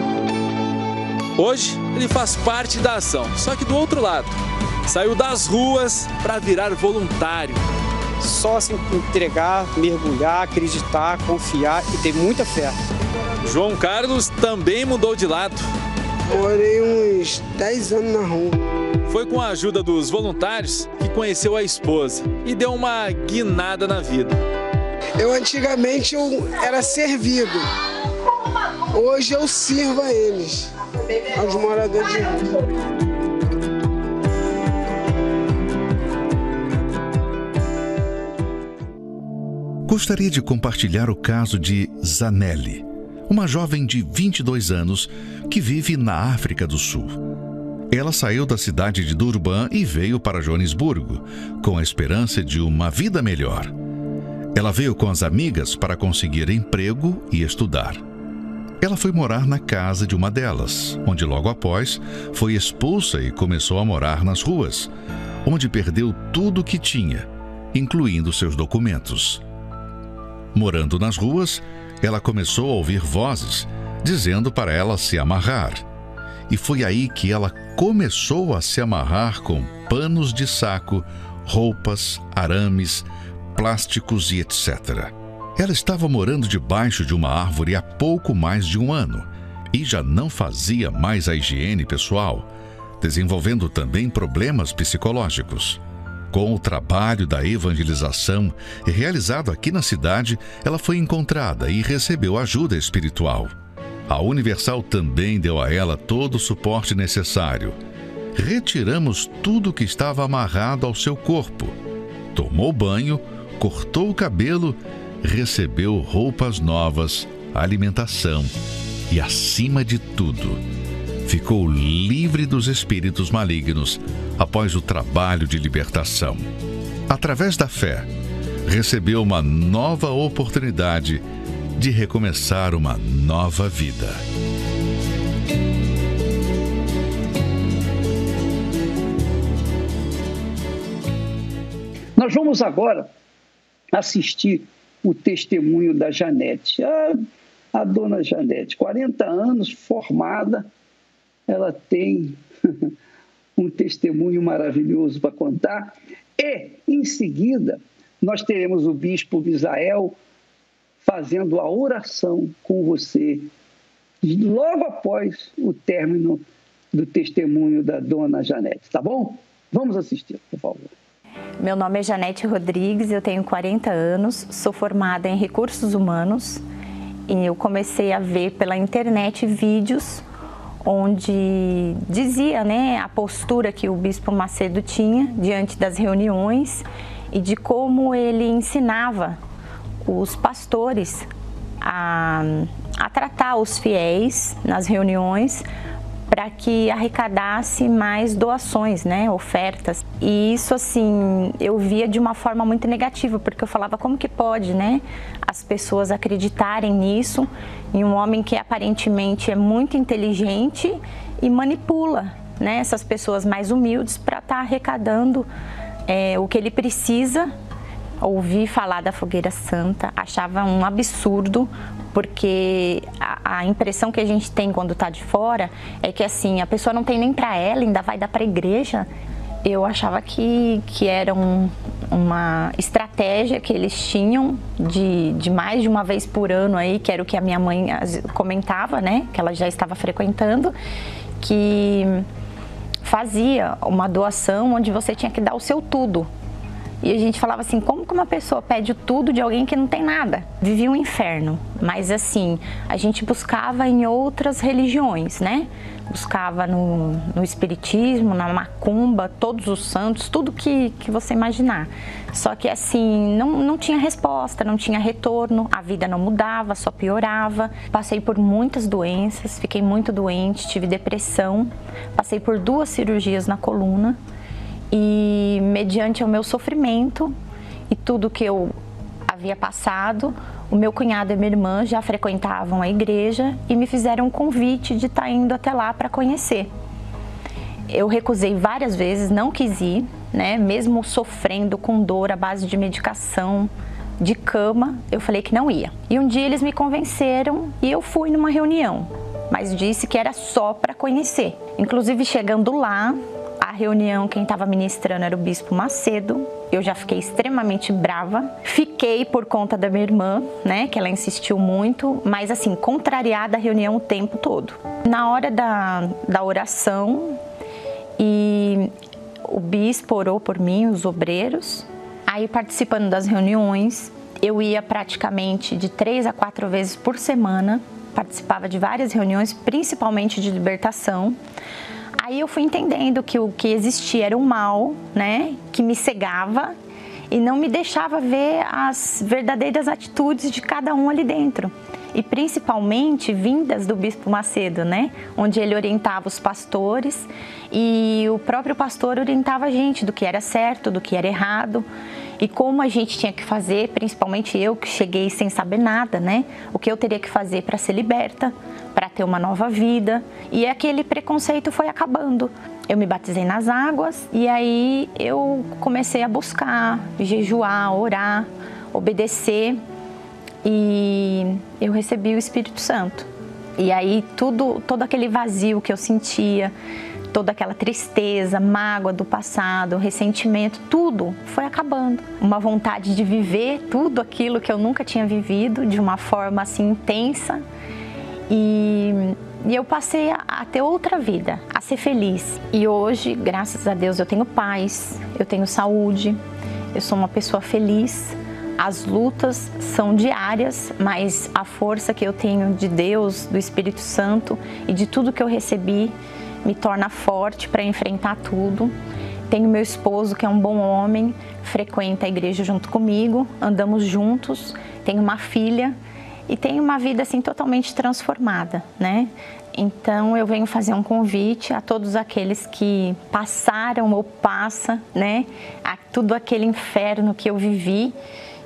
Hoje ele faz parte da ação, só que do outro lado saiu das ruas para virar voluntário. Só se entregar, mergulhar, acreditar, confiar e ter muita fé. João Carlos também mudou de lado. Morei uns 10 anos na rua. Foi com a ajuda dos voluntários que conheceu a esposa e deu uma guinada na vida. Eu antigamente eu era servido. Hoje eu sirvo a eles, aos moradores de rua. Gostaria de compartilhar o caso de Zanelli, uma jovem de 22 anos que vive na África do Sul. Ela saiu da cidade de Durban e veio para Joanesburgo, com a esperança de uma vida melhor. Ela veio com as amigas para conseguir emprego e estudar. Ela foi morar na casa de uma delas, onde logo após foi expulsa e começou a morar nas ruas, onde perdeu tudo o que tinha, incluindo seus documentos. Morando nas ruas, ela começou a ouvir vozes dizendo para ela se amarrar. E foi aí que ela começou a se amarrar com panos de saco, roupas, arames, plásticos e etc. Ela estava morando debaixo de uma árvore há pouco mais de um ano e já não fazia mais a higiene pessoal, desenvolvendo também problemas psicológicos. Com o trabalho da evangelização realizado aqui na cidade, ela foi encontrada e recebeu ajuda espiritual. A Universal também deu a ela todo o suporte necessário. Retiramos tudo que estava amarrado ao seu corpo. Tomou banho, cortou o cabelo recebeu roupas novas, alimentação e, acima de tudo, ficou livre dos espíritos malignos após o trabalho de libertação. Através da fé, recebeu uma nova oportunidade de recomeçar uma nova vida. Nós vamos agora assistir o testemunho da Janete. A, a dona Janete, 40 anos, formada, ela tem um testemunho maravilhoso para contar. E, em seguida, nós teremos o bispo Misael fazendo a oração com você, logo após o término do testemunho da dona Janete, tá bom? Vamos assistir, por favor. Meu nome é Janete Rodrigues, eu tenho 40 anos, sou formada em recursos humanos e eu comecei a ver pela internet vídeos onde dizia né, a postura que o Bispo Macedo tinha diante das reuniões e de como ele ensinava os pastores a, a tratar os fiéis nas reuniões para que arrecadasse mais doações, né, ofertas. E isso assim, eu via de uma forma muito negativa, porque eu falava como que pode, né, as pessoas acreditarem nisso em um homem que aparentemente é muito inteligente e manipula, né, essas pessoas mais humildes para estar tá arrecadando é, o que ele precisa ouvi falar da fogueira santa, achava um absurdo, porque a, a impressão que a gente tem quando está de fora é que assim, a pessoa não tem nem para ela, ainda vai dar para a igreja. Eu achava que, que era um, uma estratégia que eles tinham de, de mais de uma vez por ano aí, que era o que a minha mãe comentava, né? Que ela já estava frequentando, que fazia uma doação onde você tinha que dar o seu tudo e a gente falava assim, como que uma pessoa pede tudo de alguém que não tem nada? Vivia um inferno. Mas assim, a gente buscava em outras religiões, né? Buscava no, no espiritismo, na macumba, todos os santos, tudo que, que você imaginar. Só que assim, não, não tinha resposta, não tinha retorno, a vida não mudava, só piorava. Passei por muitas doenças, fiquei muito doente, tive depressão, passei por duas cirurgias na coluna e mediante o meu sofrimento e tudo que eu havia passado, o meu cunhado e minha irmã já frequentavam a igreja e me fizeram um convite de estar tá indo até lá para conhecer. Eu recusei várias vezes, não quis ir, né? Mesmo sofrendo com dor à base de medicação, de cama, eu falei que não ia. E um dia eles me convenceram e eu fui numa reunião, mas disse que era só para conhecer. Inclusive chegando lá, a reunião, quem estava ministrando era o Bispo Macedo. Eu já fiquei extremamente brava. Fiquei por conta da minha irmã, né, que ela insistiu muito, mas assim, contrariada a reunião o tempo todo. Na hora da, da oração, e o bispo orou por mim, os obreiros. Aí, participando das reuniões, eu ia praticamente de três a quatro vezes por semana, participava de várias reuniões, principalmente de libertação. Aí eu fui entendendo que o que existia era um mal, né, que me cegava e não me deixava ver as verdadeiras atitudes de cada um ali dentro e principalmente vindas do Bispo Macedo, né? Onde ele orientava os pastores e o próprio pastor orientava a gente do que era certo, do que era errado e como a gente tinha que fazer, principalmente eu que cheguei sem saber nada, né? O que eu teria que fazer para ser liberta, para ter uma nova vida. E aquele preconceito foi acabando. Eu me batizei nas águas e aí eu comecei a buscar, jejuar, orar, obedecer e eu recebi o Espírito Santo. E aí tudo, todo aquele vazio que eu sentia, toda aquela tristeza, mágoa do passado, ressentimento, tudo foi acabando. Uma vontade de viver tudo aquilo que eu nunca tinha vivido de uma forma assim intensa. E, e eu passei a, a ter outra vida, a ser feliz. E hoje, graças a Deus, eu tenho paz, eu tenho saúde, eu sou uma pessoa feliz as lutas são diárias, mas a força que eu tenho de Deus, do Espírito Santo e de tudo que eu recebi me torna forte para enfrentar tudo. Tenho meu esposo, que é um bom homem, frequenta a igreja junto comigo, andamos juntos. Tenho uma filha e tenho uma vida assim totalmente transformada, né? Então eu venho fazer um convite a todos aqueles que passaram ou passa, né, a tudo aquele inferno que eu vivi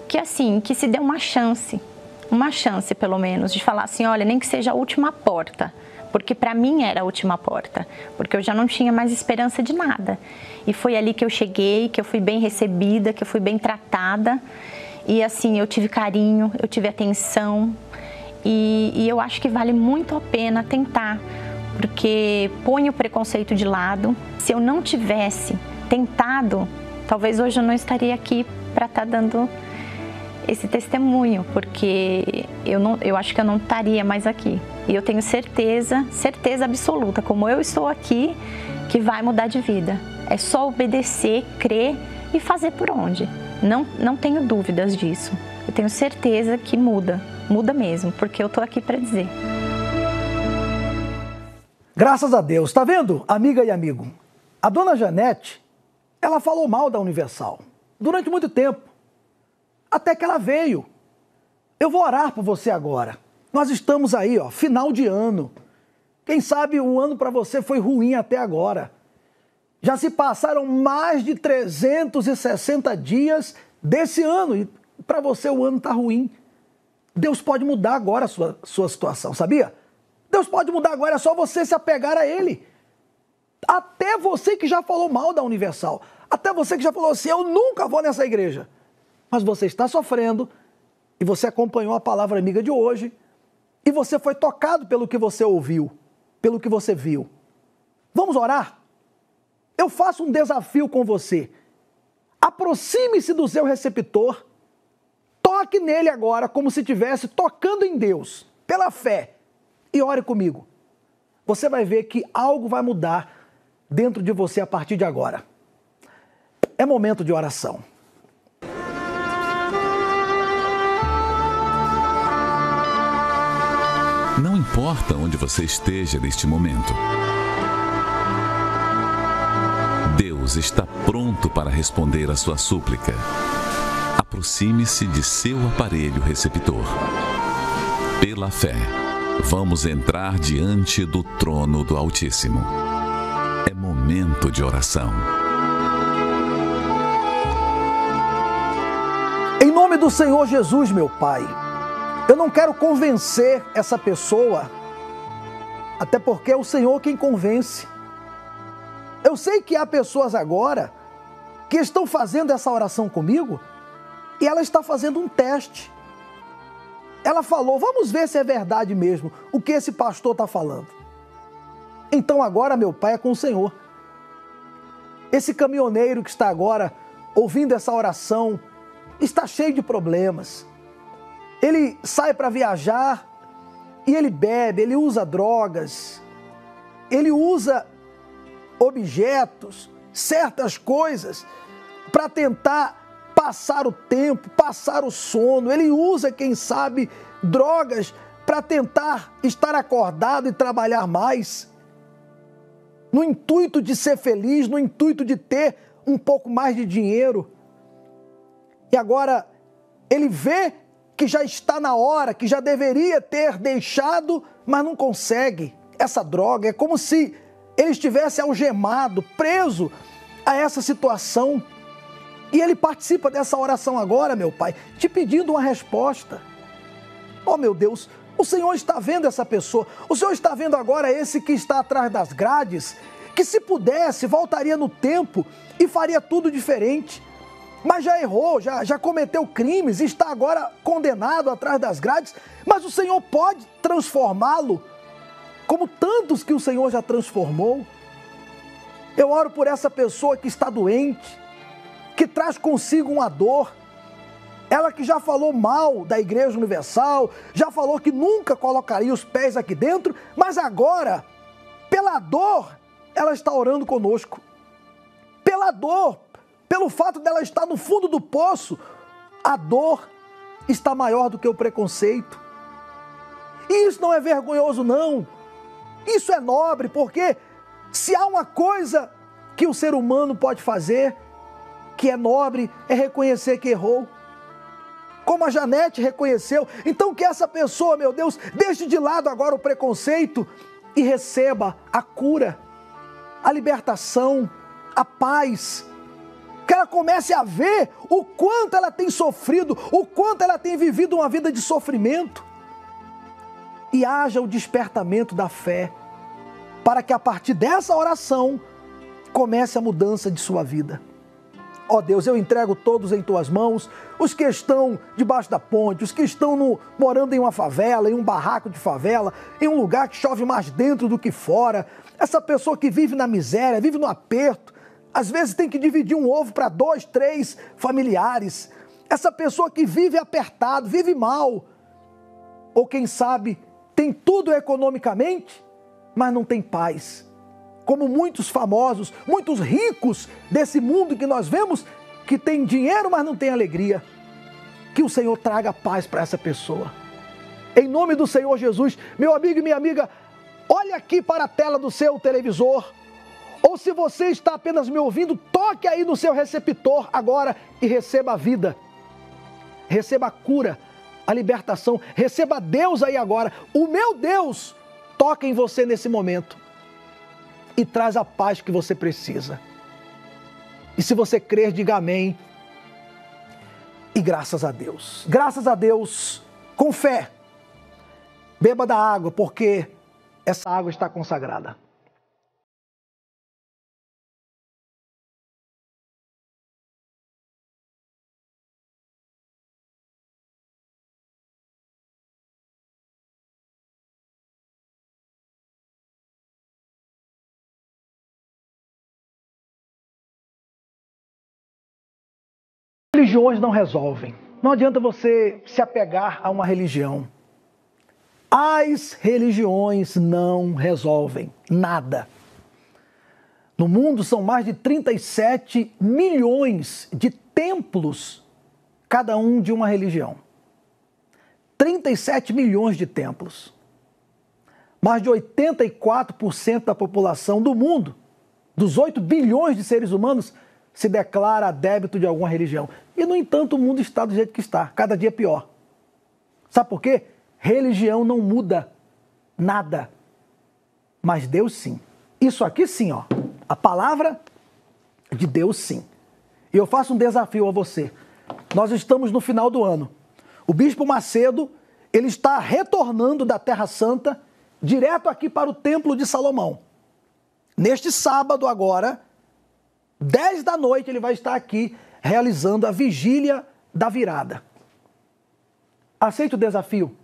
que assim, que se dê uma chance, uma chance pelo menos, de falar assim, olha, nem que seja a última porta, porque para mim era a última porta, porque eu já não tinha mais esperança de nada. E foi ali que eu cheguei, que eu fui bem recebida, que eu fui bem tratada, e assim, eu tive carinho, eu tive atenção, e, e eu acho que vale muito a pena tentar, porque põe o preconceito de lado. Se eu não tivesse tentado, talvez hoje eu não estaria aqui para estar tá dando esse testemunho, porque eu, não, eu acho que eu não estaria mais aqui. E eu tenho certeza, certeza absoluta, como eu estou aqui, que vai mudar de vida. É só obedecer, crer e fazer por onde. Não, não tenho dúvidas disso. Eu tenho certeza que muda, muda mesmo, porque eu estou aqui para dizer. Graças a Deus. Tá vendo, amiga e amigo? A dona Janete, ela falou mal da Universal durante muito tempo até que ela veio. Eu vou orar por você agora. Nós estamos aí, ó, final de ano. Quem sabe o ano para você foi ruim até agora. Já se passaram mais de 360 dias desse ano e para você o ano está ruim. Deus pode mudar agora a sua, sua situação, sabia? Deus pode mudar agora, é só você se apegar a Ele. Até você que já falou mal da Universal, até você que já falou assim: eu nunca vou nessa igreja mas você está sofrendo e você acompanhou a palavra amiga de hoje e você foi tocado pelo que você ouviu, pelo que você viu. Vamos orar? Eu faço um desafio com você. Aproxime-se do seu receptor, toque nele agora como se estivesse tocando em Deus, pela fé, e ore comigo. Você vai ver que algo vai mudar dentro de você a partir de agora. É momento de oração. Não importa onde você esteja neste momento. Deus está pronto para responder a sua súplica. Aproxime-se de seu aparelho receptor. Pela fé, vamos entrar diante do trono do Altíssimo. É momento de oração. Em nome do Senhor Jesus, meu Pai. Eu não quero convencer essa pessoa, até porque é o Senhor quem convence. Eu sei que há pessoas agora que estão fazendo essa oração comigo e ela está fazendo um teste. Ela falou: vamos ver se é verdade mesmo o que esse pastor está falando. Então agora, meu pai, é com o Senhor. Esse caminhoneiro que está agora ouvindo essa oração está cheio de problemas ele sai para viajar e ele bebe, ele usa drogas, ele usa objetos, certas coisas para tentar passar o tempo, passar o sono. Ele usa, quem sabe, drogas para tentar estar acordado e trabalhar mais. No intuito de ser feliz, no intuito de ter um pouco mais de dinheiro. que agora ele vê que já está na hora, que já deveria ter deixado, mas não consegue essa droga. É como se ele estivesse algemado, preso a essa situação. E ele participa dessa oração agora, meu Pai, te pedindo uma resposta. Oh, meu Deus, o Senhor está vendo essa pessoa. O Senhor está vendo agora esse que está atrás das grades, que se pudesse, voltaria no tempo e faria tudo diferente mas já errou, já, já cometeu crimes, está agora condenado atrás das grades, mas o Senhor pode transformá-lo, como tantos que o Senhor já transformou. Eu oro por essa pessoa que está doente, que traz consigo uma dor, ela que já falou mal da Igreja Universal, já falou que nunca colocaria os pés aqui dentro, mas agora, pela dor, ela está orando conosco. Pela dor, pelo fato dela estar no fundo do poço, a dor está maior do que o preconceito. E isso não é vergonhoso, não. Isso é nobre, porque se há uma coisa que o ser humano pode fazer, que é nobre, é reconhecer que errou. Como a Janete reconheceu. Então, que essa pessoa, meu Deus, deixe de lado agora o preconceito e receba a cura, a libertação, a paz que ela comece a ver o quanto ela tem sofrido, o quanto ela tem vivido uma vida de sofrimento. E haja o despertamento da fé, para que a partir dessa oração comece a mudança de sua vida. Ó oh Deus, eu entrego todos em tuas mãos, os que estão debaixo da ponte, os que estão no, morando em uma favela, em um barraco de favela, em um lugar que chove mais dentro do que fora, essa pessoa que vive na miséria, vive no aperto, às vezes tem que dividir um ovo para dois, três familiares. Essa pessoa que vive apertado, vive mal, ou quem sabe tem tudo economicamente, mas não tem paz. Como muitos famosos, muitos ricos desse mundo que nós vemos, que tem dinheiro, mas não tem alegria. Que o Senhor traga paz para essa pessoa. Em nome do Senhor Jesus, meu amigo e minha amiga, olhe aqui para a tela do seu televisor ou se você está apenas me ouvindo, toque aí no seu receptor agora e receba a vida. Receba a cura, a libertação. Receba Deus aí agora. O meu Deus toca em você nesse momento e traz a paz que você precisa. E se você crer, diga amém. E graças a Deus. Graças a Deus, com fé. Beba da água, porque essa água está consagrada. Religiões não resolvem. Não adianta você se apegar a uma religião. As religiões não resolvem nada. No mundo são mais de 37 milhões de templos, cada um de uma religião. 37 milhões de templos. Mais de 84% da população do mundo, dos 8 bilhões de seres humanos, se declara débito de alguma religião. E, no entanto, o mundo está do jeito que está, cada dia pior. Sabe por quê? Religião não muda nada. Mas Deus sim. Isso aqui sim, ó. A palavra de Deus sim. E eu faço um desafio a você. Nós estamos no final do ano. O bispo Macedo, ele está retornando da Terra Santa direto aqui para o Templo de Salomão. Neste sábado agora, 10 da noite ele vai estar aqui realizando a vigília da virada. Aceite o desafio.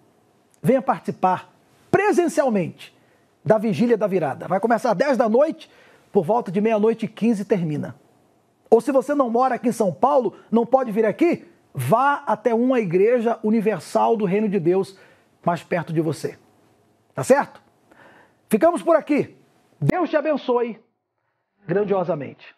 Venha participar presencialmente da vigília da virada. Vai começar às 10 da noite, por volta de meia-noite e 15 termina. Ou se você não mora aqui em São Paulo, não pode vir aqui, vá até uma igreja universal do Reino de Deus mais perto de você. Tá certo? Ficamos por aqui. Deus te abençoe grandiosamente.